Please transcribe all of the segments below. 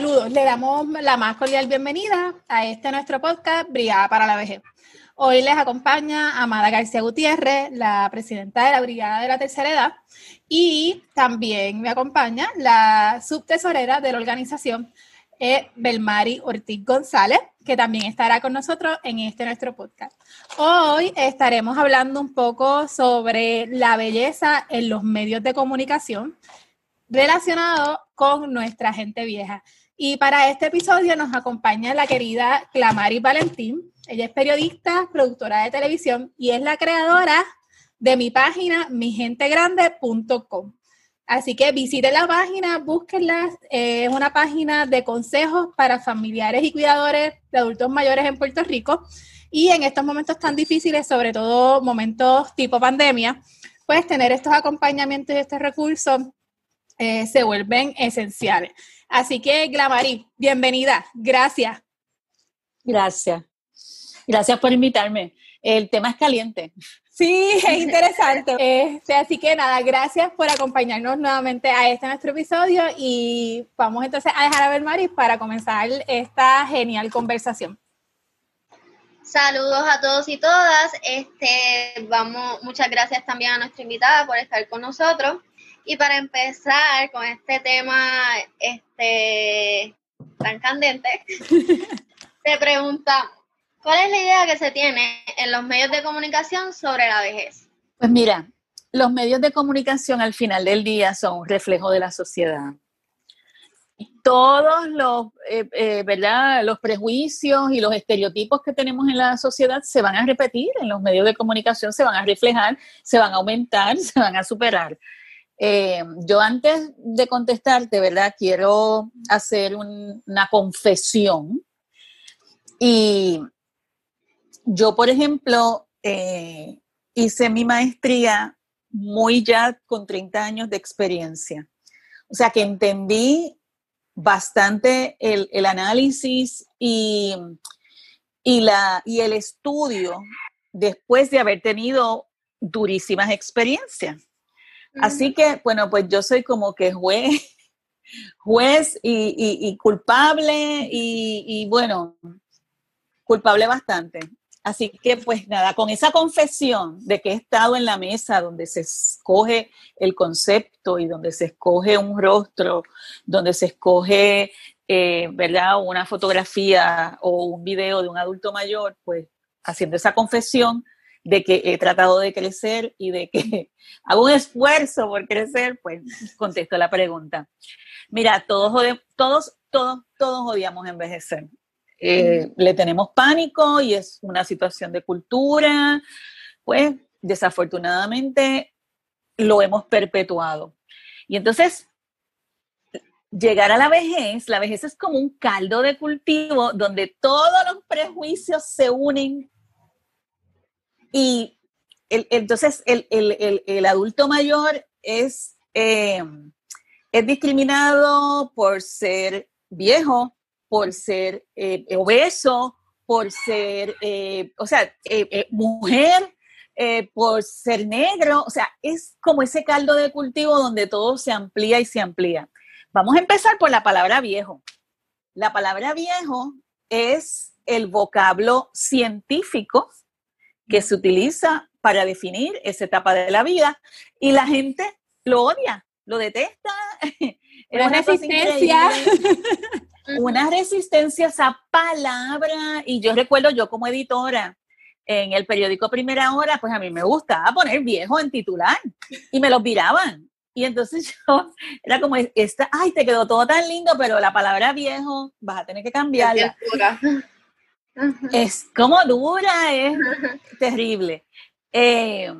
saludos. Le damos la más cordial bienvenida a este nuestro podcast, Brigada para la Vejez. Hoy les acompaña Amada García Gutiérrez, la presidenta de la Brigada de la Tercera Edad, y también me acompaña la subtesorera de la organización, eh, Belmari Ortiz González, que también estará con nosotros en este nuestro podcast. Hoy estaremos hablando un poco sobre la belleza en los medios de comunicación relacionado con nuestra gente vieja. Y para este episodio nos acompaña la querida Clamari Valentín. Ella es periodista, productora de televisión y es la creadora de mi página migentegrande.com. Así que visiten la página, búsquenla. es una página de consejos para familiares y cuidadores de adultos mayores en Puerto Rico. Y en estos momentos tan difíciles, sobre todo momentos tipo pandemia, pues tener estos acompañamientos y estos recursos eh, se vuelven esenciales. Así que, Glamarí, bienvenida. Gracias. Gracias. Gracias por invitarme. El tema es caliente. Sí, es interesante. Este, así que nada, gracias por acompañarnos nuevamente a este nuestro episodio y vamos entonces a dejar a ver Maris para comenzar esta genial conversación. Saludos a todos y todas. Este, vamos, muchas gracias también a nuestra invitada por estar con nosotros. Y para empezar con este tema este, tan candente, te preguntamos, ¿cuál es la idea que se tiene en los medios de comunicación sobre la vejez? Pues mira, los medios de comunicación al final del día son un reflejo de la sociedad. Todos los, eh, eh, ¿verdad? los prejuicios y los estereotipos que tenemos en la sociedad se van a repetir en los medios de comunicación, se van a reflejar, se van a aumentar, se van a superar. Eh, yo antes de contestarte, ¿verdad? Quiero hacer una confesión. Y yo, por ejemplo, eh, hice mi maestría muy ya con 30 años de experiencia. O sea que entendí bastante el, análisis y, y, la, y el estudio después de haber tenido durísimas experiencias. Así que, bueno, pues yo soy como que juez, juez y, culpable y, bueno, culpable bastante. Así que, pues nada, con esa confesión de que he estado en la mesa donde se escoge el concepto y donde se escoge un rostro, donde se escoge, eh, ¿verdad?, una fotografía o un video de un adulto mayor, pues haciendo esa confesión, de que he tratado de crecer y de que hago un esfuerzo por crecer, pues contesto la pregunta. Mira, todos, todos, todos, todos odiamos envejecer. Eh, le tenemos pánico y es una situación de cultura, pues desafortunadamente lo hemos perpetuado. Y entonces, llegar a la vejez, la vejez es como un caldo de cultivo donde todos los prejuicios se unen y entonces el, adulto mayor es, eh, es discriminado por ser viejo, por ser eh, obeso, por ser, eh, o sea, mujer, por ser negro, o sea, es como ese caldo de cultivo donde todo se amplía y se amplía. Vamos a empezar por la palabra viejo. La palabra viejo es el vocablo científico que se utiliza para definir esa etapa de la vida y la gente lo odia, lo detesta. Una, resistencia. Una resistencia a esa palabra. Y yo recuerdo yo como editora en el periódico Primera Hora, pues a mí me gustaba poner viejo en titular y me los viraban. Y entonces yo era como, esta, ay, te quedó todo tan lindo, pero la palabra viejo vas a tener que cambiarla. Es como dura, es terrible. Eh,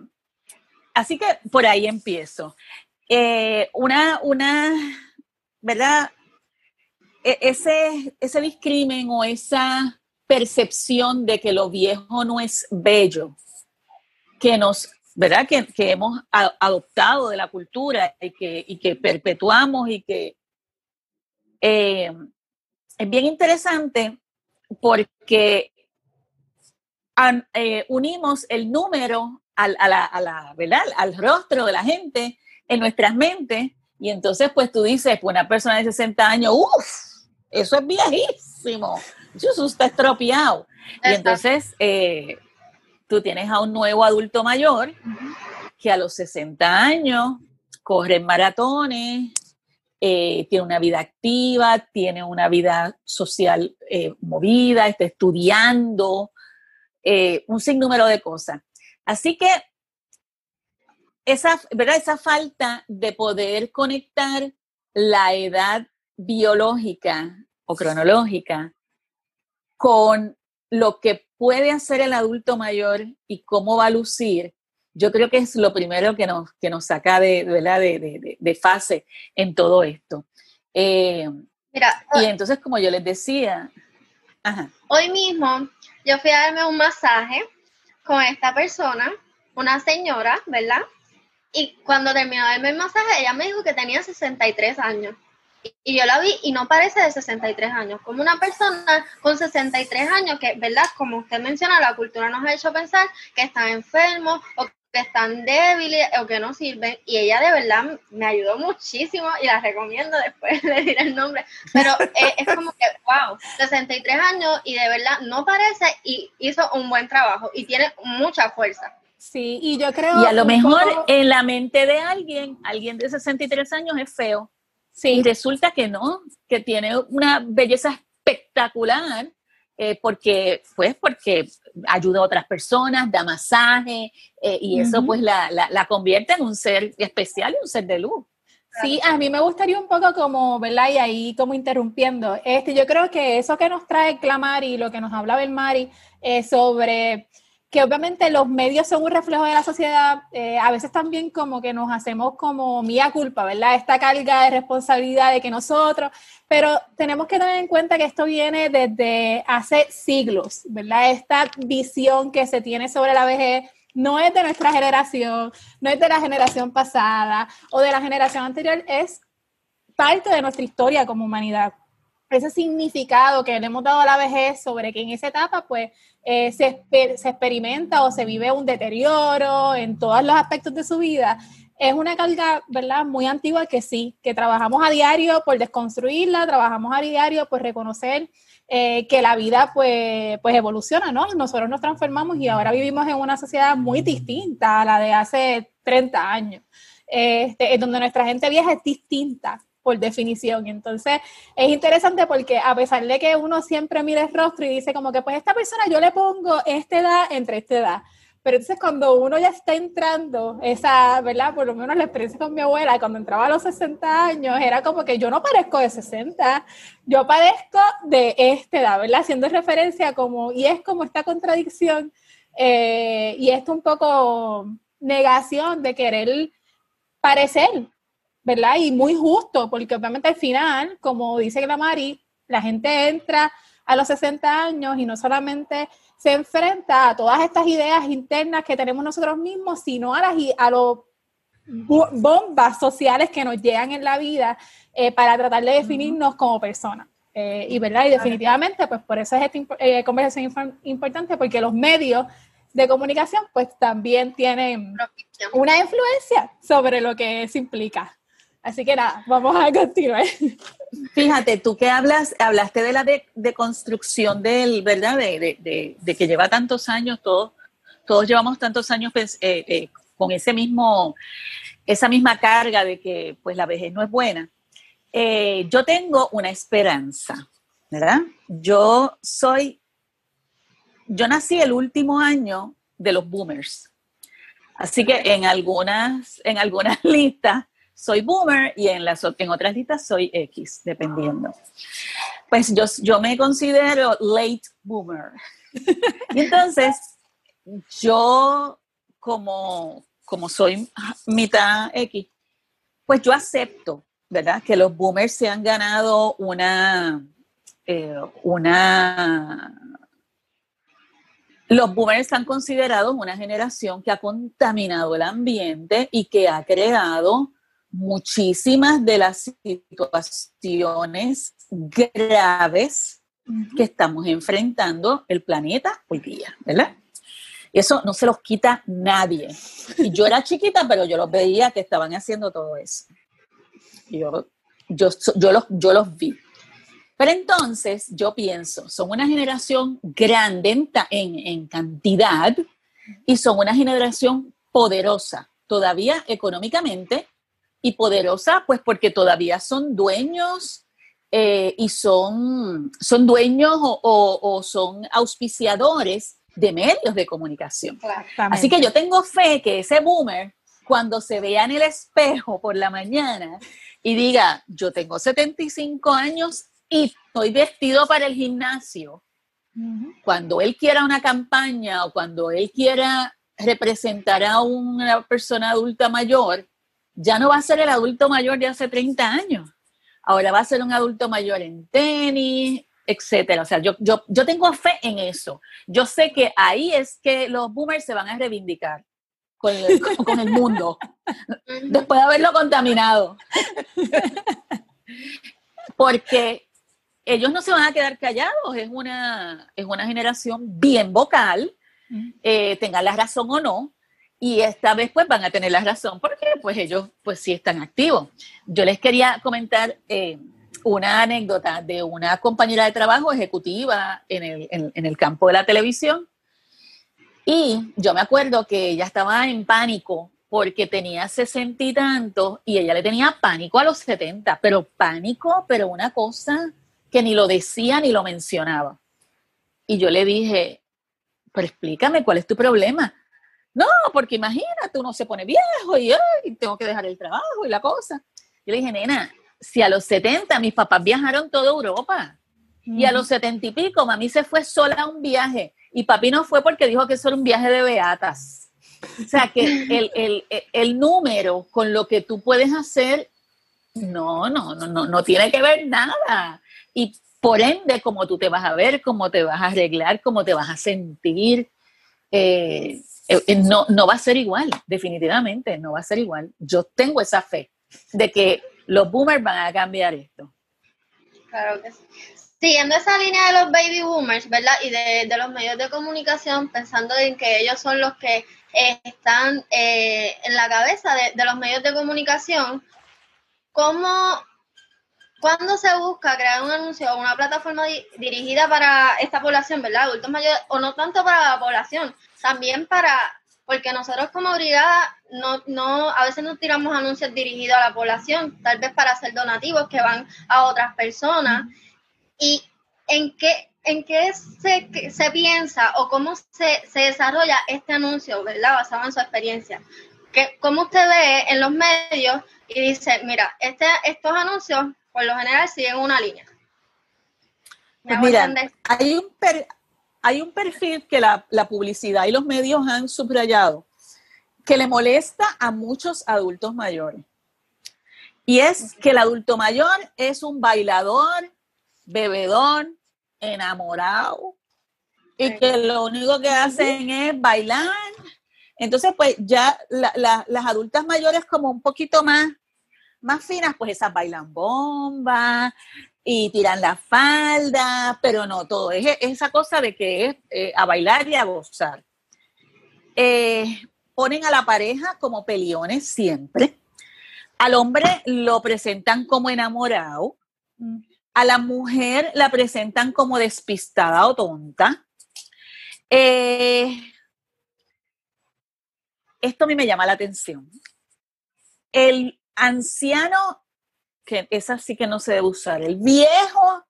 así que por ahí empiezo. Eh, una, una, ¿verdad? E, ese, ese discrimen o esa percepción de que lo viejo no es bello, que nos, ¿verdad? Que, hemos adoptado de la cultura y que, y que perpetuamos y que eh, es bien interesante porque eh, unimos el número al, a la, ¿verdad? al rostro de la gente en nuestras mentes y entonces pues tú dices, pues una persona de 60 años, uff, eso es viejísimo, eso está estropeado. Y entonces eh, tú tienes a un nuevo adulto mayor que a los 60 años corre maratones, eh, tiene una vida activa, tiene una vida social eh, movida, está estudiando, un sinnúmero de cosas. Así que esa, ¿verdad? esa falta de poder conectar la edad biológica o cronológica con lo que puede hacer el adulto mayor y cómo va a lucir, yo creo que es lo primero que nos, que nos saca de, de, de, fase en todo esto. Eh, Mira, y entonces, como yo les decía, hoy mismo yo fui a darme un masaje con esta persona, una señora, ¿verdad? Y cuando terminó de darme el masaje, ella me dijo que tenía 63 años. Y yo la vi y no parece de 63 años, como una persona con 63 años que, ¿verdad? Como usted menciona, la cultura nos ha hecho pensar que están enfermos o que están débiles o que no sirven. Y ella de verdad me ayudó muchísimo y la recomiendo después de decir el nombre. Pero es, es como que, wow, 63 años y de verdad no parece y hizo un buen trabajo y tiene mucha fuerza. Sí, y yo creo... Y a lo mejor en la mente de alguien, alguien de 63 años es feo. Sí. Y resulta que no, que tiene una belleza espectacular, eh, porque, pues, porque ayuda a otras personas, da masaje, eh, y eso pues la, la, convierte en un ser especial y un ser de luz. Sí, a mí me gustaría un poco como, ¿verdad? Y ahí como interrumpiendo. Este, yo creo que eso que nos trae Clamari, lo que nos hablaba el Mari, eh, sobre que obviamente los medios son un reflejo de la sociedad, eh, a veces también como que nos hacemos como mía culpa, ¿verdad? Esta carga de responsabilidad de que nosotros, pero tenemos que tener en cuenta que esto viene desde hace siglos, ¿verdad? Esta visión que se tiene sobre la vejez no es de nuestra generación, no es de la generación pasada o de la generación anterior, es parte de nuestra historia como humanidad ese significado que le hemos dado a la vejez sobre que en esa etapa pues eh, se, se, experimenta o se vive un deterioro en todos los aspectos de su vida, es una carga, ¿verdad? Muy antigua que sí, que trabajamos a diario por desconstruirla, trabajamos a diario por reconocer eh, que la vida pues, pues evoluciona, ¿no? Nosotros nos transformamos y ahora vivimos en una sociedad muy distinta a la de hace 30 años, este, en donde nuestra gente vieja es distinta por definición. Entonces, es interesante porque a pesar de que uno siempre mira el rostro y dice como que, pues esta persona yo le pongo esta edad entre esta edad. Pero entonces cuando uno ya está entrando, esa, ¿verdad? Por lo menos la experiencia con mi abuela, cuando entraba a los 60 años, era como que yo no parezco de 60, yo parezco de esta edad, ¿verdad? Haciendo referencia como, y es como esta contradicción, eh, y esto un poco negación de querer parecer, ¿verdad? Y muy justo, porque obviamente al final, como dice la Mari, la gente entra a los 60 años y no solamente se enfrenta a todas estas ideas internas que tenemos nosotros mismos, sino a las a los bombas sociales que nos llegan en la vida eh, para tratar de definirnos como personas. Eh, y verdad, y definitivamente, pues por eso es esta eh, conversación importante, porque los medios de comunicación, pues también tienen una influencia sobre lo que eso implica. Así que nada, vamos a continuar. Fíjate, tú que hablas, hablaste de la deconstrucción de, del, ¿verdad? De, que lleva tantos años, todos, todos llevamos tantos años pues, eh, eh, con ese mismo, esa misma carga de que pues la vejez no es buena. Eh, yo tengo una esperanza, ¿verdad? Yo soy, yo nací el último año de los boomers. Así que en algunas, en algunas listas soy boomer y en, otras listas soy X, dependiendo. Pues yo, me considero late boomer. y entonces, yo como, como soy mitad X, pues yo acepto, ¿verdad? Que los boomers se han ganado una, eh, una los boomers están considerados una generación que ha contaminado el ambiente y que ha creado muchísimas de las situaciones graves que estamos enfrentando el planeta hoy día, ¿verdad? Eso no se los quita nadie. Y yo era chiquita, pero yo los veía que estaban haciendo todo eso. Yo, yo, yo, los, yo los vi. Pero entonces yo pienso, son una generación grande en, en, cantidad y son una generación poderosa, todavía económicamente y poderosa, pues porque todavía son dueños eh, y son, son dueños o, son auspiciadores de medios de comunicación. Así que yo tengo fe que ese boomer, cuando se vea en el espejo por la mañana y diga, yo tengo 75 años y estoy vestido para el gimnasio, cuando él quiera una campaña o cuando él quiera representar a una persona adulta mayor, ya no va a ser el adulto mayor de hace 30 años. Ahora va a ser un adulto mayor en tenis, etcétera. O sea, yo, yo, yo tengo fe en eso. Yo sé que ahí es que los boomers se van a reivindicar con el, con el mundo, después de haberlo contaminado. Porque ellos no se van a quedar callados, es una, es una generación bien vocal, eh, tengan la razón o no, y esta vez pues van a tener la razón porque pues ellos pues sí están activos. Yo les quería comentar eh, una anécdota de una compañera de trabajo ejecutiva en el, en el campo de la televisión y yo me acuerdo que ella estaba en pánico porque tenía sesenta y tantos y ella le tenía pánico a los setenta, pero pánico, pero una cosa que ni lo decía ni lo mencionaba. Y yo le dije, pero explícame, ¿cuál es tu problema? No, porque imagínate, uno se pone viejo y, tengo que dejar el trabajo y la cosa. Yo le dije, nena, si a los 70 mis papás viajaron toda Europa y a los setenta y pico mami se fue sola a un viaje y papi no fue porque dijo que eso era un viaje de beatas. O sea, que el, el, el número con lo que tú puedes hacer, no, no, no, no, no tiene que ver nada. Y por ende, como tú te vas a ver, cómo te vas a arreglar, cómo te vas a sentir, eh, eh, no, no va a ser igual, definitivamente, no va a ser igual. Yo tengo esa fe de que los boomers van a cambiar esto. Claro que sí. Siguiendo esa línea de los baby boomers, ¿verdad? Y de, los medios de comunicación, pensando en que ellos son los que eh, están en la cabeza de, de, los medios de comunicación, ¿cómo ¿Cuándo se busca crear un anuncio o una plataforma dirigida para esta población, ¿verdad? Adultos mayores, o no tanto para la población, también para, porque nosotros como brigada no, no, a veces no tiramos anuncios dirigidos a la población, tal vez para hacer donativos que van a otras personas. ¿Y en qué, en qué se, se piensa o cómo se, se desarrolla este anuncio, ¿verdad? Basado en su experiencia. ¿Qué, ¿Cómo usted ve en los medios y dice, mira, este, estos anuncios por lo general siguen una línea. Pues mira, hay un, hay un perfil que la, publicidad y los medios han subrayado que le molesta a muchos adultos mayores. Y es que el adulto mayor es un bailador, bebedor, enamorado, y que lo único que hacen es bailar. Entonces, pues ya las adultas mayores como un poquito más más finas, pues esas bailan bomba y tiran la falda, pero no todo, es, esa cosa de que es eh, a bailar y a gozar. Eh, ponen a la pareja como peliones siempre. Al hombre lo presentan como enamorado. A la mujer la presentan como despistada o tonta. Eh, esto a mí me llama la atención. El anciano, que esa sí que no se debe usar, el viejo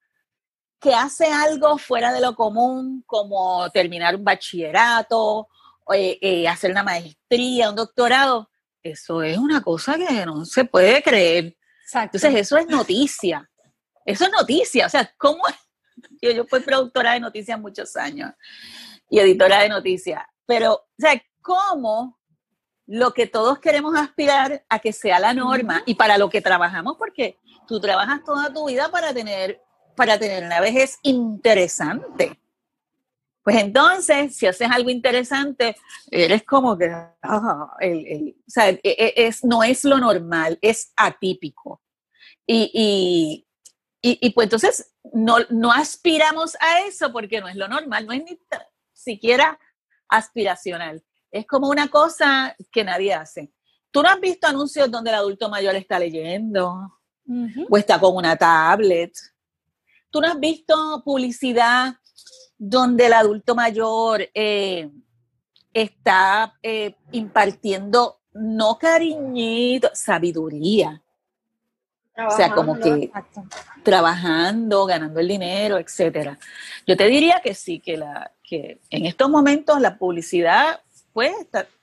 que hace algo fuera de lo común, como terminar un bachillerato, eh, eh, hacer una maestría, un doctorado, eso es una cosa que no se puede creer. Entonces, eso es noticia. Eso es noticia. O sea, ¿cómo? Yo, yo fui productora de noticias muchos años y editora de noticias, pero, o sea, ¿cómo lo que todos queremos aspirar a que sea la norma y para lo que trabajamos, porque tú trabajas toda tu vida para tener, para tener una vejez interesante. Pues entonces, si haces algo interesante, eres como que, el, o sea, e, e, es, no es lo normal, es atípico. Y, y, y, pues entonces no, no aspiramos a eso porque no es lo normal, no es ni siquiera aspiracional. Es como una cosa que nadie hace. ¿Tú no has visto anuncios donde el adulto mayor está leyendo? O está con una tablet. tú no has visto publicidad donde el adulto mayor eh, está eh, impartiendo no cariñito, sabiduría. O sea, como que trabajando, ganando el dinero, etcétera. Yo te diría que sí, que la que en estos momentos la publicidad pues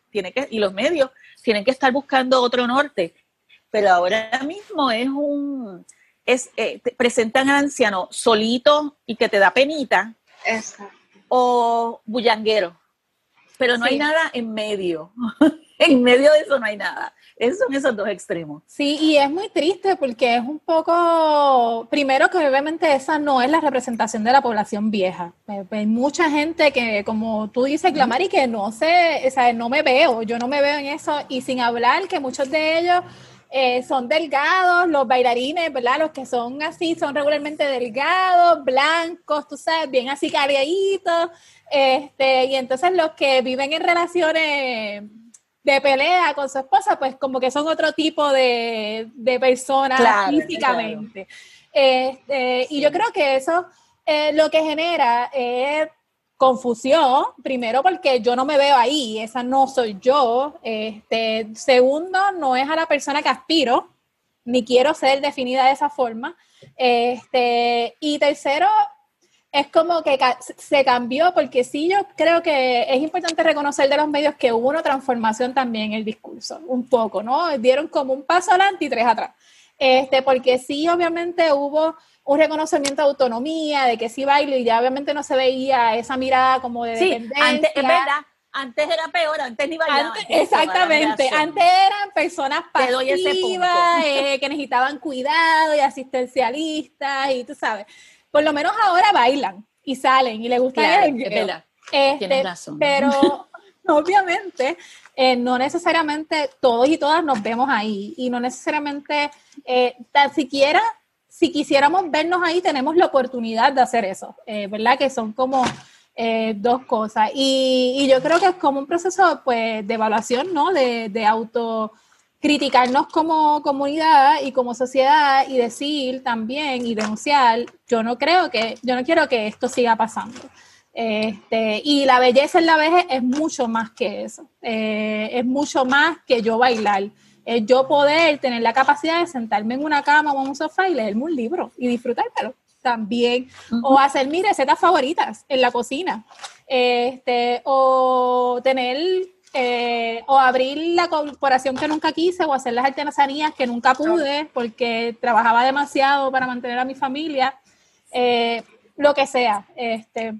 tiene que y los medios tienen que estar buscando otro norte, pero ahora mismo es un es eh, presentan al anciano solito y que te da penita. O bullanguero. Pero no hay nada en medio. en medio de eso no hay nada. Esos son esos dos extremos. Sí, y es muy triste porque es un poco, primero que obviamente esa no es la representación de la población vieja. Eh, hay mucha gente que, como tú dices, Clamari, que no sé, o sea, no me veo, yo no me veo en eso, y sin hablar que muchos de ellos eh, son delgados, los bailarines, ¿verdad? Los que son así, son regularmente delgados, blancos, tú sabes, bien así cariaditos, este, y entonces los que viven en relaciones de pelea con su esposa, pues como que son otro tipo de, de personas físicamente. Este, y yo creo que eso eh, lo que genera es confusión, primero porque yo no me veo ahí, esa no soy yo. Este, segundo, no es a la persona que aspiro, ni quiero ser definida de esa forma. Este, y tercero, es como que se cambió, porque sí yo creo que es importante reconocer de los medios que hubo una transformación también en el discurso, un poco, ¿no? Dieron como un paso adelante y tres atrás. Este, porque sí, obviamente hubo un reconocimiento de autonomía, de que sí bailo y ya obviamente no se veía esa mirada como de sí, Antes, es verdad, antes era peor, antes ni bailaban. exactamente, antes eran personas pasivas, eh, que necesitaban cuidado y asistencialistas y tú sabes por lo menos ahora bailan y salen y les gusta claro, el este, razón. Pero obviamente eh, no necesariamente todos y todas nos vemos ahí y no necesariamente eh, tan siquiera si quisiéramos vernos ahí tenemos la oportunidad de hacer eso, eh, ¿verdad? Que son como dos cosas y, y, yo creo que es como un proceso pues de evaluación, ¿no? De, de auto criticarnos como comunidad y como sociedad y decir también y denunciar, yo no creo que, yo no quiero que esto siga pasando. Este, y la belleza en la vejez es mucho más que eso, eh, es mucho más que yo bailar, es yo poder tener la capacidad de sentarme en una cama o en un sofá y leerme un libro y disfrutármelo también, o hacer mis recetas favoritas en la cocina, este, o tener eh, o abrir la corporación que nunca quise o hacer las artesanías que nunca pude porque trabajaba demasiado para mantener a mi familia, eh, lo que sea. Este,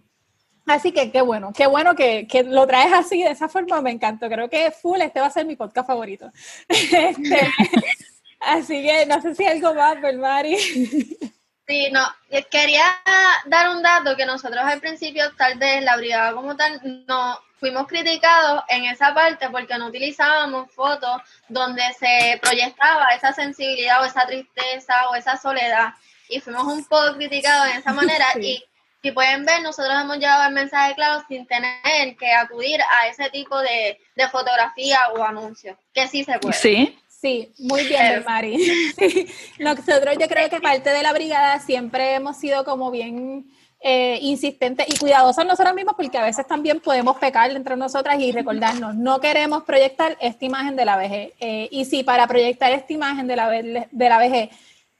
así que qué bueno, qué bueno que, lo traes así, de esa forma me encantó. Creo que full, este va a ser mi podcast favorito. Este, así que no sé si algo más, Belmari. Sí, no, quería dar un dato que nosotros al principio, tal vez la brigada como tal, no fuimos criticados en esa parte porque no utilizábamos fotos donde se proyectaba esa sensibilidad o esa tristeza o esa soledad. Y fuimos un poco criticados en esa manera y si pueden ver, nosotros hemos llevado el mensaje claro sin tener que acudir a ese tipo de, fotografía o anuncios, que sí se puede. Sí. Sí, muy bien, Mari. Nosotros yo creo que parte de la brigada siempre hemos sido como bien eh, insistentes y cuidadosos nosotros mismos porque a veces también podemos pecar entre nosotras y recordarnos, no queremos proyectar esta imagen de la vejez. Eh, y si para proyectar esta imagen de la, de la vejez,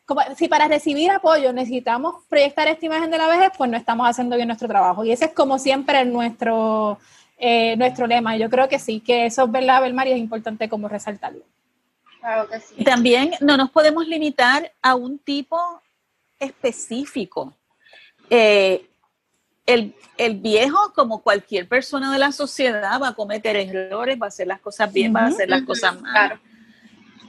como, si para recibir apoyo necesitamos proyectar esta imagen de la vejez, pues no estamos haciendo bien nuestro trabajo. Y ese es como siempre nuestro, eh, nuestro lema. Yo creo que sí, que eso es verdad, Belmar, y es importante como resaltarlo. Claro que sí. Y también no nos podemos limitar a un tipo específico eh, el, viejo, como cualquier persona de la sociedad, va a cometer errores, va a hacer las cosas bien, va a hacer las cosas mal.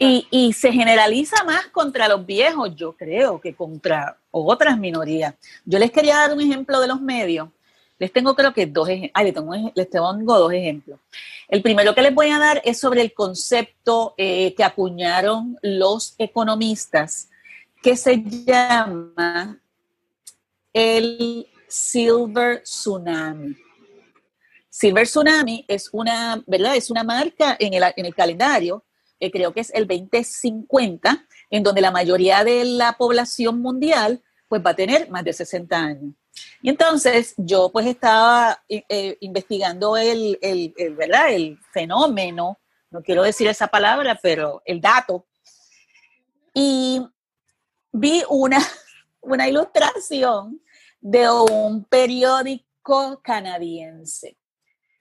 Y, se generaliza más contra los viejos, yo creo, que contra otras minorías. Yo les quería dar un ejemplo de los medios. Les tengo creo que dos ejemplos. Les, tengo, les tengo dos ejemplos. El primero que les voy a dar es sobre el concepto eh, que acuñaron los economistas, que se llama el Silver Tsunami. Silver Tsunami es una, ¿verdad? Es una marca en el, en el calendario, creo que es el 2050, en donde la mayoría de la población mundial pues va a tener más de 60 años. Y entonces yo pues estaba eh, eh, investigando el, el, ¿verdad? el fenómeno, no quiero decir esa palabra, pero el dato, y vi una, una ilustración de un periódico canadiense.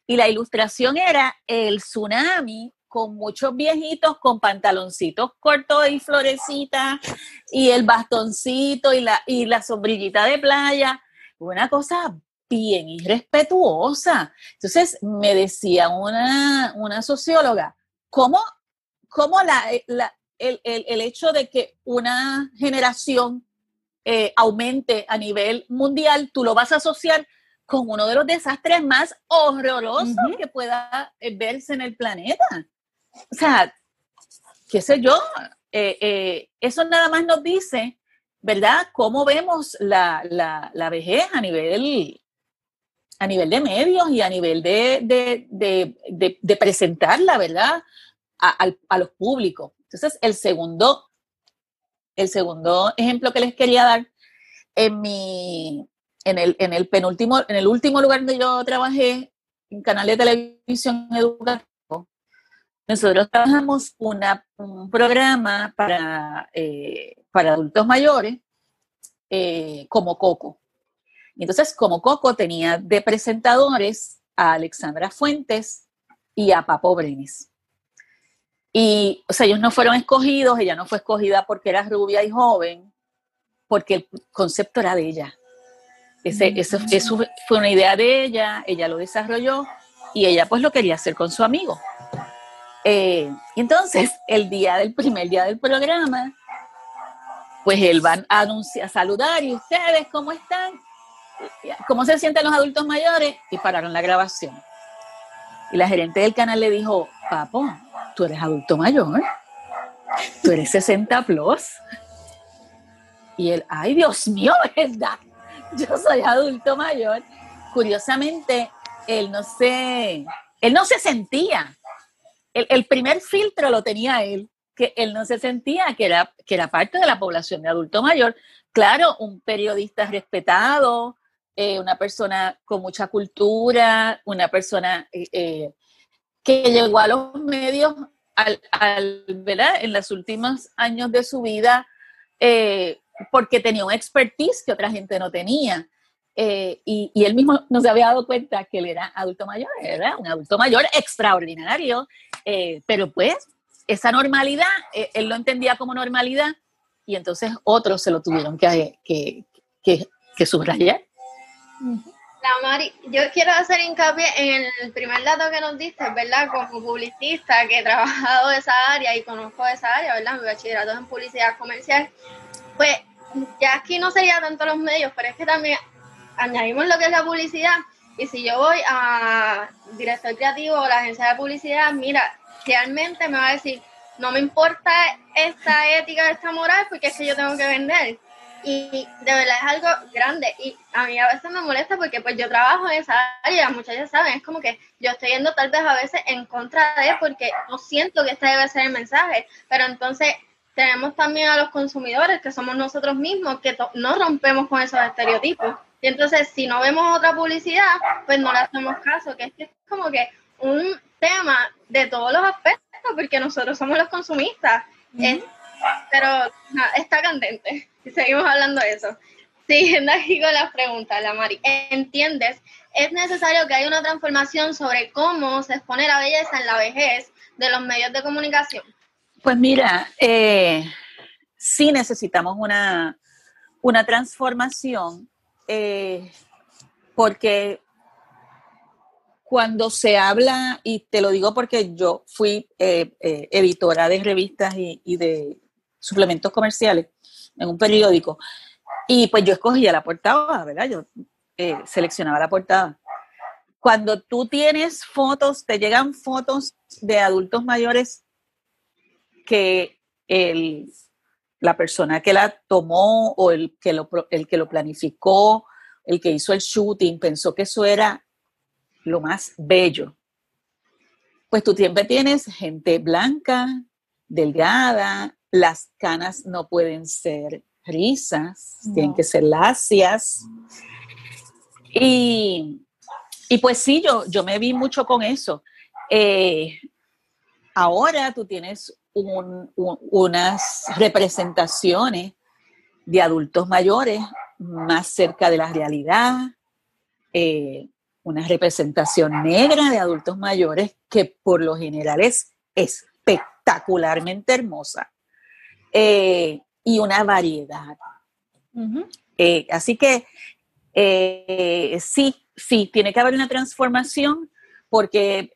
Y la ilustración era el tsunami con muchos viejitos con pantaloncitos cortos y florecitas y el bastoncito y la, y la sombrillita de playa. Una cosa bien irrespetuosa. Entonces me decía una, una socióloga, ¿cómo, cómo la, el, el, hecho de que una generación eh, aumente a nivel mundial, tú lo vas a asociar con uno de los desastres más horrorosos que pueda eh, verse en el planeta. O sea, qué sé yo, eh, eso nada más nos dice, ¿verdad? Cómo vemos la, la, vejez a nivel, a nivel de medios y a nivel de, de, de, presentarla, ¿verdad? A, los públicos. Entonces, el segundo el segundo ejemplo que les quería dar, en mi, en el, en el penúltimo, en el último lugar donde yo trabajé, en canal de televisión educativo, nosotros trabajamos una, un programa para, eh, para adultos mayores eh, como Coco. Y entonces, como Coco tenía de presentadores a Alexandra Fuentes y a Papo Brenes. Y, o sea, ellos no fueron escogidos, ella no fue escogida porque era rubia y joven, porque el concepto era de ella. Ese, eso, fue una idea de ella, ella lo desarrolló y ella pues lo quería hacer con su amigo. Eh, entonces, el día del primer día del programa, pues él va a anunciar, saludar y ustedes, ¿cómo están? ¿Cómo se sienten los adultos mayores? Y pararon la grabación. Y la gerente del canal le dijo, papo, tú eres adulto mayor, tú eres 60 plus. Y él, ay Dios mío, ¿verdad? Yo soy adulto mayor. Curiosamente, él no se, él no se sentía. El, primer filtro lo tenía él, que él no se sentía que era, que era parte de la población de adulto mayor. Claro, un periodista respetado, eh, una persona con mucha cultura, una persona eh, eh que llegó a los medios al, al, ¿verdad? en los últimos años de su vida eh, porque tenía un expertise que otra gente no tenía. Y, y, él mismo no se había dado cuenta que él era adulto mayor, era un adulto mayor extraordinario, eh, pero pues esa normalidad, él lo entendía como normalidad y entonces otros se lo tuvieron que, que, que, que subrayar. Mari, yo quiero hacer hincapié en el primer dato que nos diste, ¿verdad? Como publicista que he trabajado esa área y conozco esa área, ¿verdad? Mi bachillerato en publicidad comercial. Pues ya aquí no sería tanto los medios, pero es que también añadimos lo que es la publicidad. Y si yo voy a director creativo o la agencia de publicidad, mira, realmente me va a decir, no me importa esta ética, esta moral, porque es que yo tengo que vender y de verdad es algo grande. Y a mí a veces me molesta porque pues yo trabajo en esa área, muchas veces saben, es como que yo estoy yendo tal vez a veces en contra de porque no siento que este debe ser el mensaje, pero entonces tenemos también a los consumidores que somos nosotros mismos que no rompemos con esos estereotipos y entonces si no vemos otra publicidad pues no le hacemos caso, que es, que es como que un tema de todos los aspectos porque nosotros somos los consumistas, pero está candente seguimos hablando de eso. Siguiendo aquí con las preguntas, la Mari. ¿Entiendes? Es necesario que haya una transformación sobre cómo se expone la belleza en la vejez de los medios de comunicación. Pues mira, eh, sí necesitamos una, una transformación eh, porque cuando se habla, y te lo digo porque yo fui eh, editora de revistas y de suplementos comerciales, en un periódico. Y pues yo escogía la portada, ¿verdad? Yo eh, seleccionaba la portada. Cuando tú tienes fotos, te llegan fotos de adultos mayores que el, la persona que la tomó o el que, lo, el que lo planificó, el que hizo el shooting, pensó que eso era lo más bello. Pues tú siempre tienes gente blanca, delgada, las canas no pueden ser risas, tienen que ser lacias. Y, pues sí, yo, yo me vi mucho con eso. Eh, ahora tú tienes unas representaciones de adultos mayores más cerca de la realidad, eh, una representación negra de adultos mayores que por lo general es espectacularmente hermosa eh, y una variedad. Eh, así que sí, sí, tiene que haber una transformación porque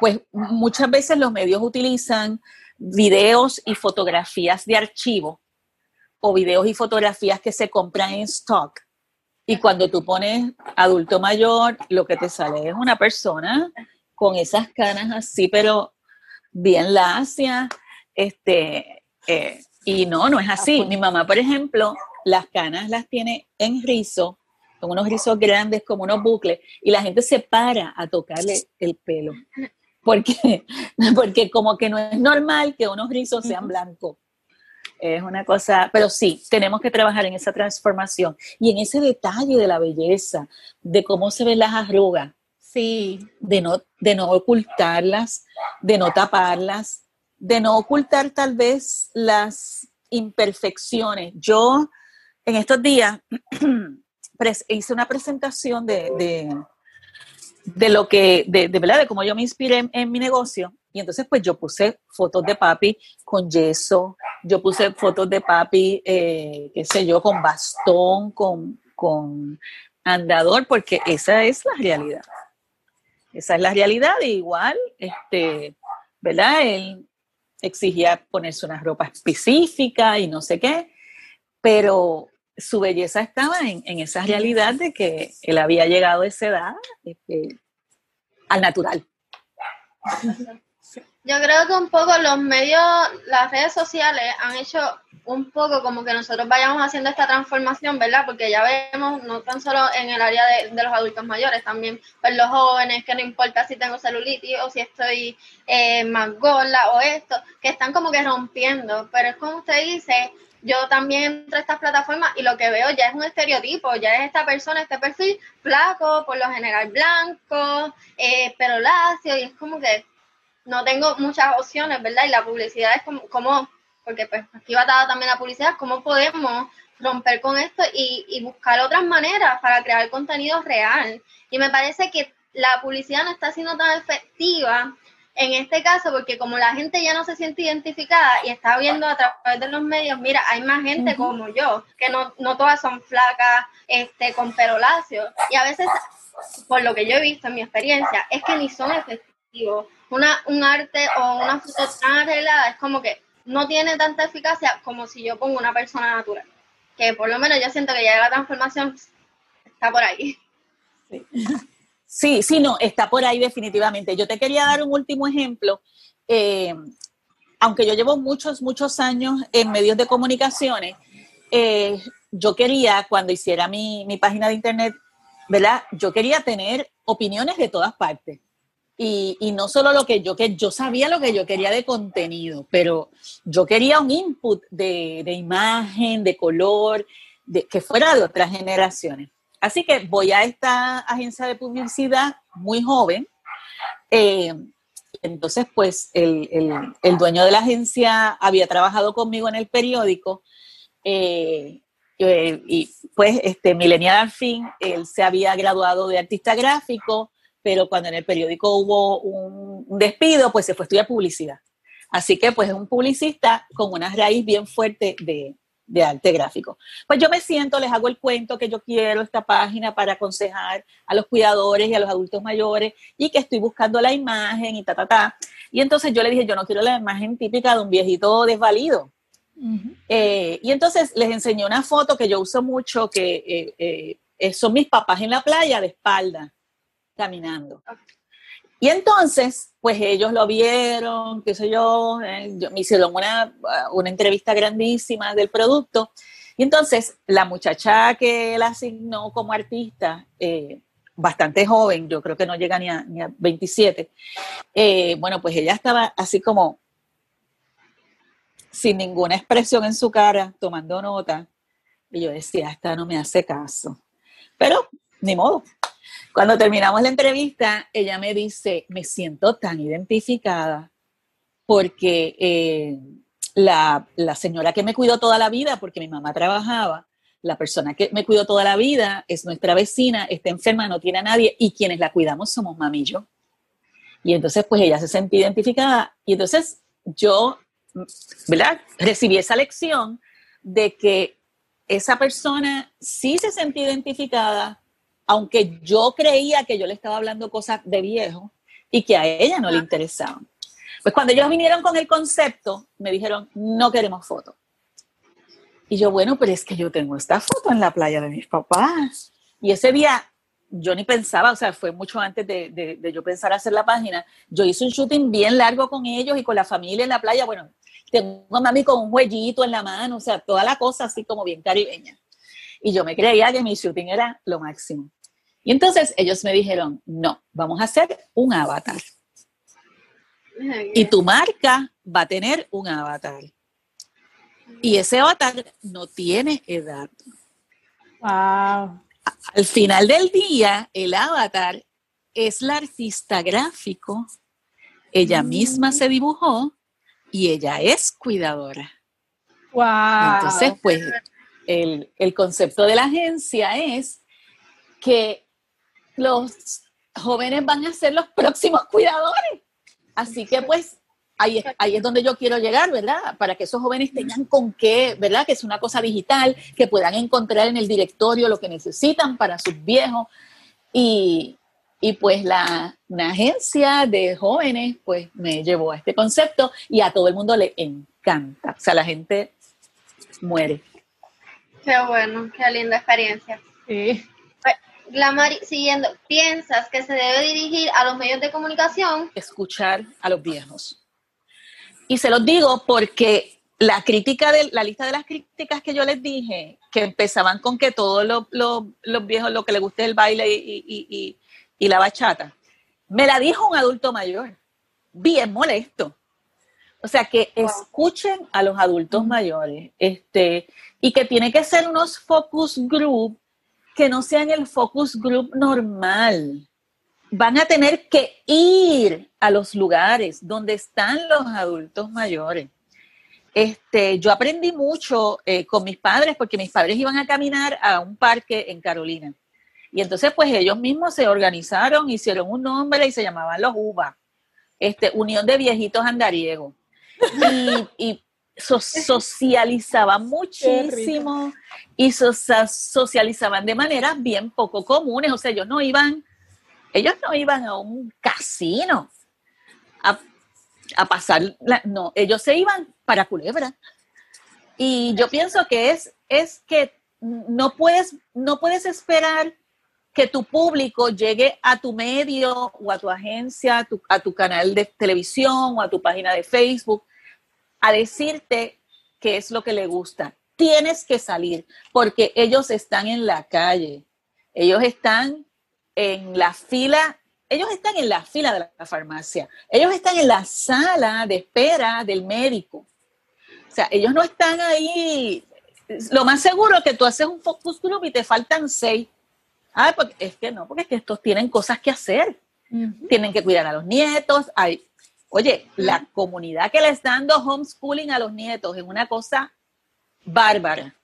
pues muchas veces los medios utilizan videos y fotografías de archivo o videos y fotografías que se compran en stock. Y cuando tú pones adulto mayor, lo que te sale es una persona con esas canas así, pero bien lacia. Este, eh, y no, no es así. Mi mamá, por ejemplo, las canas las tiene en rizo, con unos rizos grandes como unos bucles, y la gente se para a tocarle el pelo porque, porque como que no es normal que unos rizos sean blancos. Es una cosa, pero sí, tenemos que trabajar en esa transformación y en ese detalle de la belleza, de cómo se ven las arrugas. Sí. De no, de no ocultarlas, de no taparlas, de no ocultar tal vez las imperfecciones. Yo en estos días hice una presentación de de lo que, de, de, verdad, de cómo yo me inspiré en, mi negocio. Y entonces, pues yo puse fotos de papi con yeso, yo puse fotos de papi, eh, qué sé yo, con bastón, con, con andador, porque esa es la realidad. Esa es la realidad. E igual, este, ¿verdad? Él exigía ponerse una ropa específica y no sé qué, pero su belleza estaba en, esa realidad de que él había llegado a esa edad este, al natural. Yo creo que un poco los medios, las redes sociales han hecho un poco como que nosotros vayamos haciendo esta transformación, ¿verdad? Porque ya vemos, no tan solo en el área de, los adultos mayores, también pues los jóvenes, que no importa si tengo celulitis o si estoy eh, más gorda o esto, que están como que rompiendo, pero es como usted dice, yo también entro a estas plataformas y lo que veo ya es un estereotipo, ya es esta persona, este perfil flaco, por lo general blanco, eh, pero lacio, y es como que no tengo muchas opciones, ¿verdad? Y la publicidad es como, como porque pues aquí va dada también la publicidad, cómo podemos romper con esto y, y buscar otras maneras para crear contenido real. Y me parece que la publicidad no está siendo tan efectiva en este caso, porque como la gente ya no se siente identificada y está viendo a través de los medios, mira, hay más gente como yo, que no, no todas son flacas, este, con pelo lacio. Y a veces, por lo que yo he visto en mi experiencia, es que ni son efectivos. Una, un arte o una foto tan arreglada es como que no tiene tanta eficacia como si yo pongo una persona natural. Que por lo menos yo siento que ya la transformación está por ahí. Sí. Sí, sí, no, está por ahí definitivamente. Yo te quería dar un último ejemplo. Eh, aunque yo llevo muchos, muchos años en medios de comunicaciones, eh, yo quería, cuando hiciera mi, página de internet, ¿verdad? Yo quería tener opiniones de todas partes. Y, no solo lo que yo, que yo sabía lo que yo quería de contenido, pero yo quería un input de, imagen, de color, de, que fuera de otras generaciones. Así que voy a esta agencia de publicidad muy joven. Eh, entonces, pues el, dueño de la agencia había trabajado conmigo en el periódico eh, eh, y pues este Milenia al fin, él se había graduado de artista gráfico, pero cuando en el periódico hubo un, un despido, pues se fue a estudiar publicidad. Así que pues es un publicista con una raíz bien fuerte de, de arte gráfico. Pues yo me siento, les hago el cuento que yo quiero esta página para aconsejar a los cuidadores y a los adultos mayores y que estoy buscando la imagen y ta, ta, ta. Y entonces yo le dije, yo no quiero la imagen típica de un viejito desvalido. Eh, y entonces les enseñé una foto que yo uso mucho, que eh, eh, son mis papás en la playa de espalda, caminando. Y entonces, pues ellos lo vieron, qué sé yo, eh, me hicieron una, una entrevista grandísima del producto. Y entonces, la muchacha que la asignó como artista, eh, bastante joven, yo creo que no llega ni a, ni a 27, eh, bueno, pues ella estaba así como sin ninguna expresión en su cara, tomando nota. Y yo decía, esta no me hace caso. Pero, ni modo. Cuando terminamos la entrevista, ella me dice, me siento tan identificada porque eh, la, la señora que me cuidó toda la vida, porque mi mamá trabajaba, la persona que me cuidó toda la vida es nuestra vecina, está enferma, no tiene a nadie y quienes la cuidamos somos mami y yo. Y entonces pues ella se sentía identificada y entonces yo, ¿verdad? Recibí esa lección de que esa persona sí se sentía identificada, aunque yo creía que yo le estaba hablando cosas de viejo y que a ella no le interesaban. Pues cuando ellos vinieron con el concepto, me dijeron, no queremos fotos. Y yo, bueno, pero es que yo tengo esta foto en la playa de mis papás. Y ese día yo ni pensaba, o sea, fue mucho antes de, yo pensar hacer la página. Yo hice un shooting bien largo con ellos y con la familia en la playa. Bueno, tengo a mami con un huellito en la mano, o sea, toda la cosa así como bien caribeña. Y yo me creía que mi shooting era lo máximo. Y entonces ellos me dijeron, no, vamos a hacer un avatar. Y tu marca va a tener un avatar. Y ese avatar no tiene edad. Wow. Al final del día, el avatar es la artista gráfico. Ella mm. misma se dibujó y ella es cuidadora. Wow. Entonces, pues, el, el concepto de la agencia es que los jóvenes van a ser los próximos cuidadores. Así que, pues, ahí, ahí es donde yo quiero llegar, ¿verdad? Para que esos jóvenes tengan con qué, ¿verdad? Que es una cosa digital, que puedan encontrar en el directorio lo que necesitan para sus viejos. Y, y pues la una agencia de jóvenes pues me llevó a este concepto y a todo el mundo le encanta. O sea, la gente muere. Qué bueno, qué linda experiencia. Sí. Glamari, siguiendo, ¿piensas que se debe dirigir a los medios de comunicación? Escuchar a los viejos. Y se los digo porque la crítica de la lista de las críticas que yo les dije, que empezaban con que todos los, viejos lo que les guste es el baile y, la bachata, me la dijo un adulto mayor, bien molesto. O sea, que escuchen a los adultos mayores, este, y que tiene que ser unos focus group que no sean el focus group normal van a tener que ir a los lugares donde están los adultos mayores. Este, yo aprendí mucho eh, con mis padres porque mis padres iban a caminar a un parque en Carolina. Y entonces, pues ellos mismos se organizaron, hicieron un nombre y se llamaban los UBA, este, Unión de Viejitos Andariegos. Y, y socializaban muchísimo y socializaban de maneras bien poco comunes. O sea, ellos no iban ellos no iban a un casino a, pasar, no, ellos se iban para Culebra. Y yo pienso que es, es que no puedes, no puedes esperar que tu público llegue a tu medio o a tu agencia, a tu, a tu canal de televisión o a tu página de Facebook a decirte qué es lo que le gusta. Tienes que salir porque ellos están en la calle. Ellos están en la fila, ellos están en la fila de la farmacia, ellos están en la sala de espera del médico. O sea, ellos no están ahí. Lo más seguro es que tú haces un focus group y te faltan seis. Ah, porque es que no, porque es que estos tienen cosas que hacer. Tienen que cuidar a los nietos. Hay, oye, la comunidad que le está dando homeschooling a los nietos es una cosa bárbara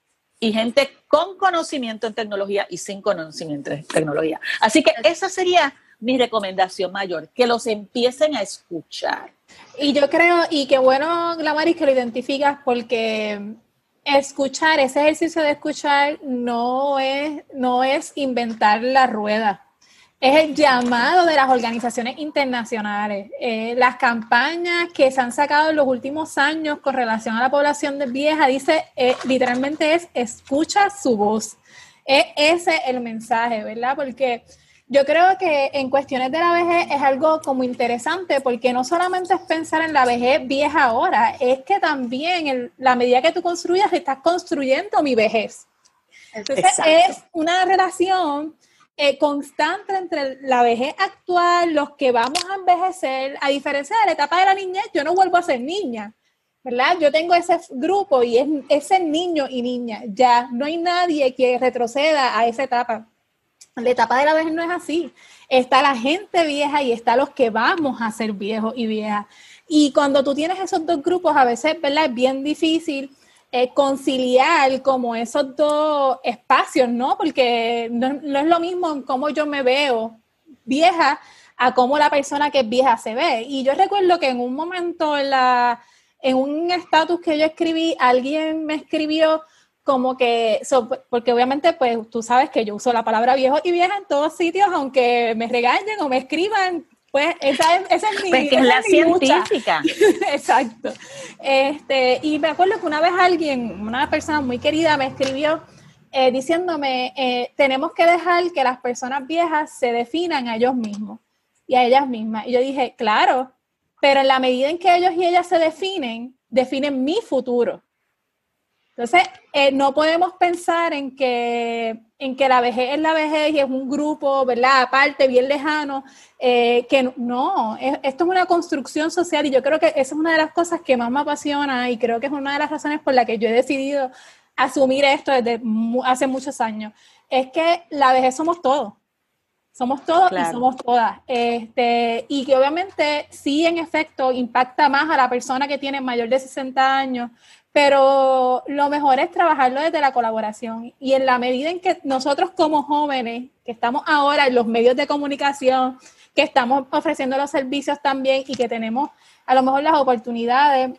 y gente con conocimiento en tecnología y sin conocimiento en tecnología. Así que esa sería mi recomendación mayor, que los empiecen a escuchar. Y yo creo, y qué bueno, Glamaris, que lo identificas porque escuchar, ese ejercicio de escuchar no es, no es inventar la rueda es el llamado de las organizaciones internacionales. Eh, las campañas que se han sacado en los últimos años con relación a la población de vieja, dice, eh, literalmente es escucha su voz. Es ese el mensaje, ¿verdad? Porque yo creo que en cuestiones de la vejez es algo como interesante, porque no solamente es pensar en la vejez vieja ahora, es que también en la medida que tú construyas, estás construyendo mi vejez. Entonces es una relación eh, constante entre la vejez actual, los que vamos a envejecer, a diferencia de la etapa de la niñez, yo no vuelvo a ser niña. ¿verdad? Yo tengo ese grupo y es ese niño y niña, ya no hay nadie que retroceda a esa etapa. La etapa de la vejez no es así. Está la gente vieja y está los que vamos a ser viejos y viejas. Y cuando tú tienes esos dos grupos, a veces, ¿verdad? Es bien difícil eh, conciliar como esos dos espacios, ¿no? Porque no, es lo mismo cómo yo me veo vieja a cómo la persona que es vieja se ve. Y yo recuerdo que en un momento en en un estatus que yo escribí, alguien me escribió como que, porque obviamente pues tú sabes que yo uso la palabra viejo y vieja en todos sitios, aunque me regañen o me escriban, pues esa es, esa es mi, pues es la científica. Exacto. Este, y me acuerdo que una vez alguien, una persona muy querida me escribió eh, diciéndome, eh, tenemos que dejar que las personas viejas se definan a ellos mismos y a ellas mismas. Y yo dije, claro, pero en la medida en que ellos y ellas se definen, definen mi futuro. Entonces, eh, no podemos pensar en que, en que la vejez es la vejez y es un grupo, ¿verdad? Aparte, bien lejano, eh, que no, esto es una construcción social y yo creo que esa es una de las cosas que más me apasiona y creo que es una de las razones por las que yo he decidido asumir esto desde hace muchos años. Es que la vejez somos todos. Somos todos y somos todas. Este, y que obviamente sí, en efecto, impacta más a la persona que tiene mayor de 60 años, pero lo mejor es trabajarlo desde la colaboración. Y en la medida en que nosotros como jóvenes, que estamos ahora en los medios de comunicación, que estamos ofreciendo los servicios también y que tenemos a lo mejor las oportunidades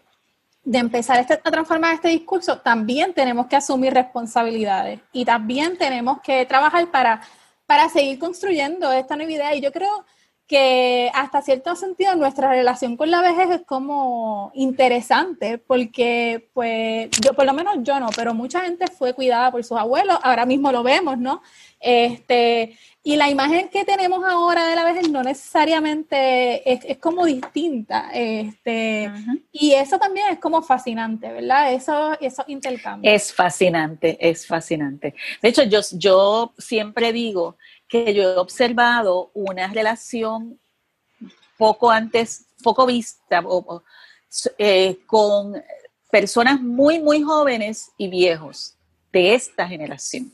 de empezar este, a transformar este discurso, también tenemos que asumir responsabilidades y también tenemos que trabajar para para seguir construyendo esta nueva idea. Y yo creo que hasta cierto sentido nuestra relación con la vejez es como interesante, porque pues yo, por lo menos yo no, pero mucha gente fue cuidada por sus abuelos, ahora mismo lo vemos, ¿no? Este, y la imagen que tenemos ahora de la vejez no necesariamente es, como distinta. Este, Y eso también es como fascinante, ¿verdad? Eso, eso intercambio. Es fascinante, es fascinante. De hecho, yo, yo siempre digo que yo he observado una relación poco antes, poco vista, eh, con personas muy, muy jóvenes y viejos de esta generación.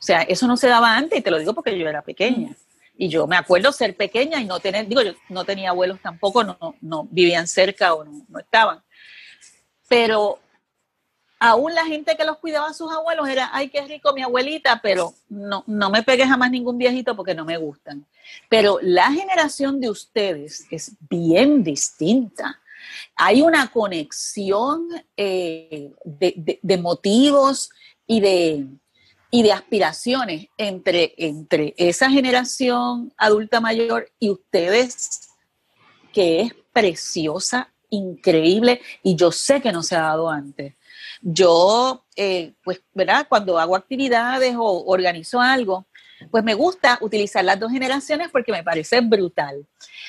O sea, eso no se daba antes, y te lo digo porque yo era pequeña. Y yo me acuerdo ser pequeña y no tener, digo, yo no tenía abuelos tampoco, no, no, vivían cerca o no, no, estaban. Pero aún la gente que los cuidaba a sus abuelos era, ay, qué rico mi abuelita, pero no, no me pegué jamás ningún viejito porque no me gustan. Pero la generación de ustedes es bien distinta. Hay una conexión eh, de, de motivos y de, y de aspiraciones entre, entre esa generación adulta mayor y ustedes, que es preciosa, increíble, y yo sé que no se ha dado antes. Yo, eh, pues, ¿verdad? Cuando hago actividades o organizo algo, pues me gusta utilizar las dos generaciones porque me parece brutal.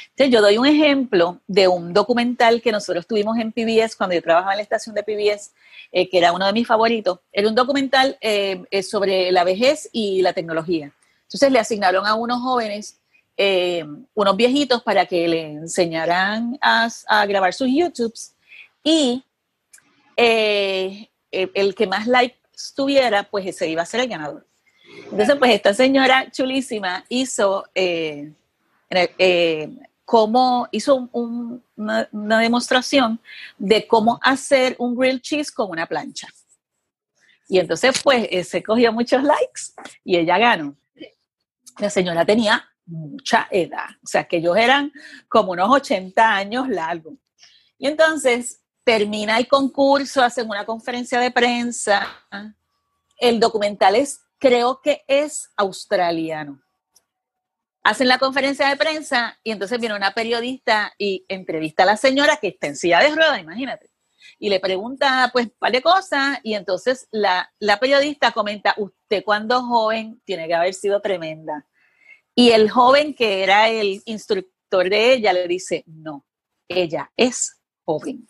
Entonces, yo doy un ejemplo de un documental que nosotros tuvimos en PBS cuando yo trabajaba en la estación de PBS, eh, que era uno de mis favoritos. Era un documental eh, sobre la vejez y la tecnología. Entonces, le asignaron a unos jóvenes, eh, unos viejitos, para que le enseñaran a, a grabar sus YouTubes y el que más likes tuviera, pues ese iba a ser el ganador. Entonces, pues esta señora chulísima hizo, eh, eh, hizo una, demostración de cómo hacer un grilled cheese con una plancha. Y entonces, pues, eh, se cogió muchos likes y ella ganó. La señora tenía mucha edad, o sea, que ellos eran como unos 80 años largos. Y entonces termina el concurso, hacen una conferencia de prensa. El documental es creo que es australiano. Hacen la conferencia de prensa y entonces viene una periodista y entrevista a la señora que está en silla de ruedas, imagínate. Y le pregunta, pues, de cosas, y entonces la periodista comenta, usted cuando joven tiene que haber sido tremenda. Y el joven que era el instructor de ella le dice, no, ella es joven.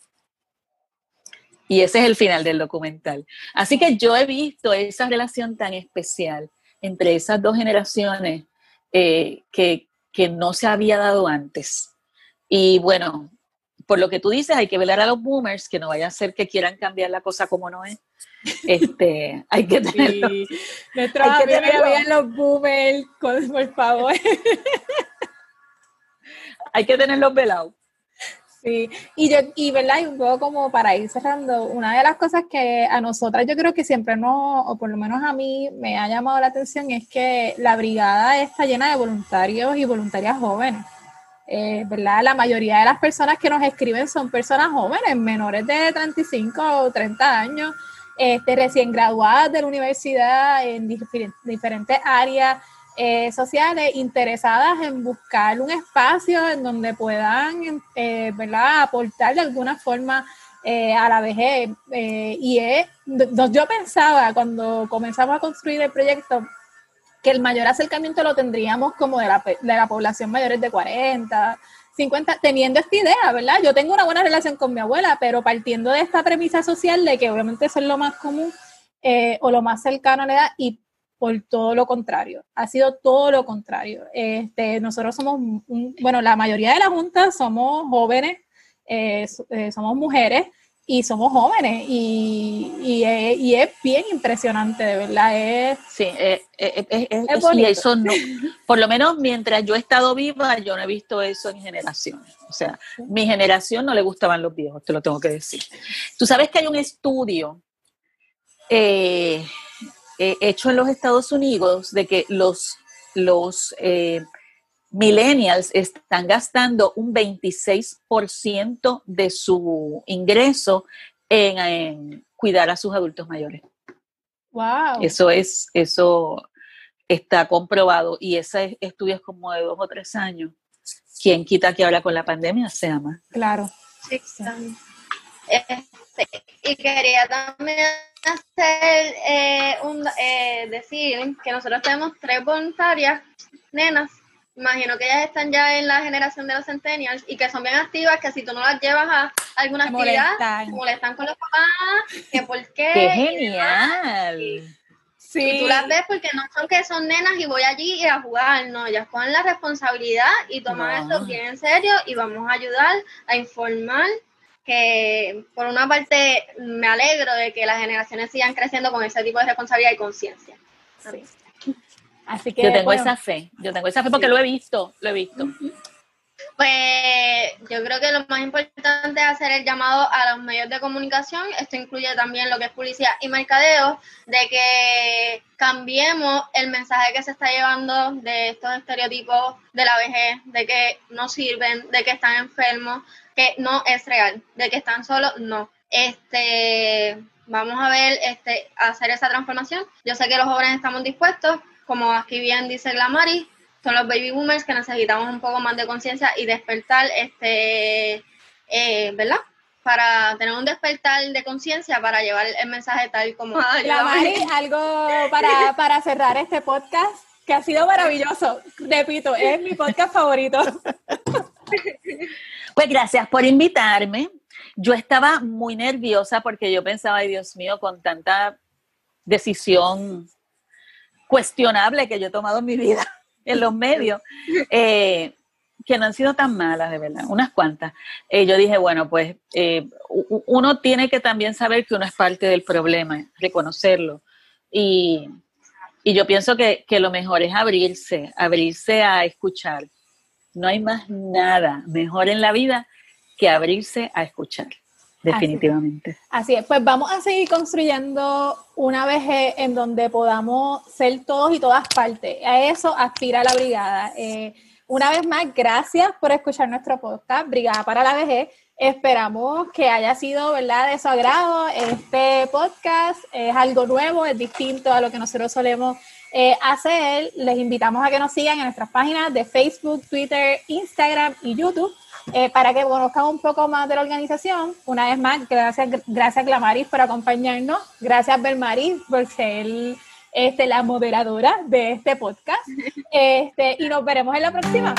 Y ese es el final del documental. Así que yo he visto esa relación tan especial entre esas dos generaciones eh, que, no se había dado antes. Y bueno, por lo que tú dices, hay que velar a los boomers, que no vaya a ser que quieran cambiar la cosa como no es. Este, hay que tenerlo. Sí. Nuestros hay que tenerlo. los boomers, por favor. hay que tenerlos velados. Sí, y yo, y verdad, y un poco como para ir cerrando, una de las cosas que a nosotras yo creo que siempre no, o por lo menos a mí me ha llamado la atención es que la brigada está llena de voluntarios y voluntarias jóvenes. Eh, ¿verdad? La mayoría de las personas que nos escriben son personas jóvenes, menores de 35 o 30 años, este, recién graduadas de la universidad en diferentes áreas eh, sociales interesadas en buscar un espacio en donde puedan eh, ¿verdad? aportar de alguna forma eh, a la vejez. y es, yo pensaba cuando comenzamos a construir el proyecto que el mayor acercamiento lo tendríamos como de la, de la población mayores de 40, 50, teniendo esta idea, ¿verdad? Yo tengo una buena relación con mi abuela, pero partiendo de esta premisa social de que obviamente eso es lo más común o lo más cercano a la edad y por todo lo contrario. Ha sido todo lo contrario. Este, nosotros somos, bueno, la mayoría de la Junta somos jóvenes, eh, eh, somos mujeres y somos jóvenes y, es bien impresionante, de verdad. Es, sí, es, eso no, por lo menos mientras yo he estado viva, yo no he visto eso en generaciones. O sea, mi generación no le gustaban los viejos, te lo tengo que decir. Tú sabes que hay un estudio eh, eh, hecho en los Estados Unidos de que los, los eh, millennials están gastando un 26% de su ingreso en, cuidar a sus adultos mayores. Wow. Eso es, eso está comprobado y ese estudio es como de dos o tres años. ¿Quién quita que ahora con la pandemia sea más? Claro. Sí, este, y quería también hacer eh, un, eh, decir que nosotros tenemos tres voluntarias, nenas, imagino que ellas están ya en la generación de los centennials y que son bien activas, que si tú no las llevas a alguna actividad, molestan. molestan con los papás, que por qué. ¡Qué genial! Sí. tú las ves porque no son que son nenas y voy allí a jugar, no, ellas ponen la responsabilidad y toman esto bien en serio y vamos a ayudar a informar que por una parte me alegro de que las generaciones sigan creciendo con ese tipo de responsabilidad y conciencia. Así que yo tengo esa fe, yo tengo esa fe porque lo he visto, lo he visto. Pues yo creo que lo más importante es hacer el llamado a los medios de comunicación. Esto incluye también lo que es publicidad y mercadeo, de que cambiemos el mensaje que se está llevando de estos estereotipos de la vejez, de que no sirven, de que están enfermos, que no es real, de que están solos, no. Este, vamos a ver, este, hacer esa transformación. Yo sé que los jóvenes estamos dispuestos, como aquí bien dice Glamari, son los baby boomers que necesitamos un poco más de conciencia y despertar, este, eh, ¿verdad? Para tener un despertar de conciencia para llevar el mensaje tal como... La Mari, algo para, para cerrar este podcast que ha sido maravilloso. Repito, es mi podcast favorito. Pues gracias por invitarme. Yo estaba muy nerviosa porque yo pensaba, ay Dios mío, con tanta decisión cuestionable que yo he tomado en mi vida en los medios, eh, que no han sido tan malas, de verdad, unas cuantas. Eh, yo dije, bueno, pues eh, uno tiene que también saber que uno es parte del problema, reconocerlo. Y, yo pienso que, lo mejor es abrirse, abrirse a escuchar. No hay más nada mejor en la vida que abrirse a escuchar definitivamente. Así es. pues vamos a seguir construyendo una vejez en donde podamos ser todos y todas partes. A eso aspira la brigada. Eh, una vez más, gracias por escuchar nuestro podcast, Brigada para la Vejez. Esperamos que haya sido, ¿verdad?, de su agrado. Este podcast es algo nuevo, es distinto a lo que nosotros solemos eh, hacer. Les invitamos a que nos sigan en nuestras páginas de Facebook, Twitter, Instagram y YouTube. Eh, para que conozcan un poco más de la organización. Una vez más, gracias, gracias Glamaris por acompañarnos, gracias Belmaris por ser este, la moderadora de este podcast. Este, y nos veremos en la próxima.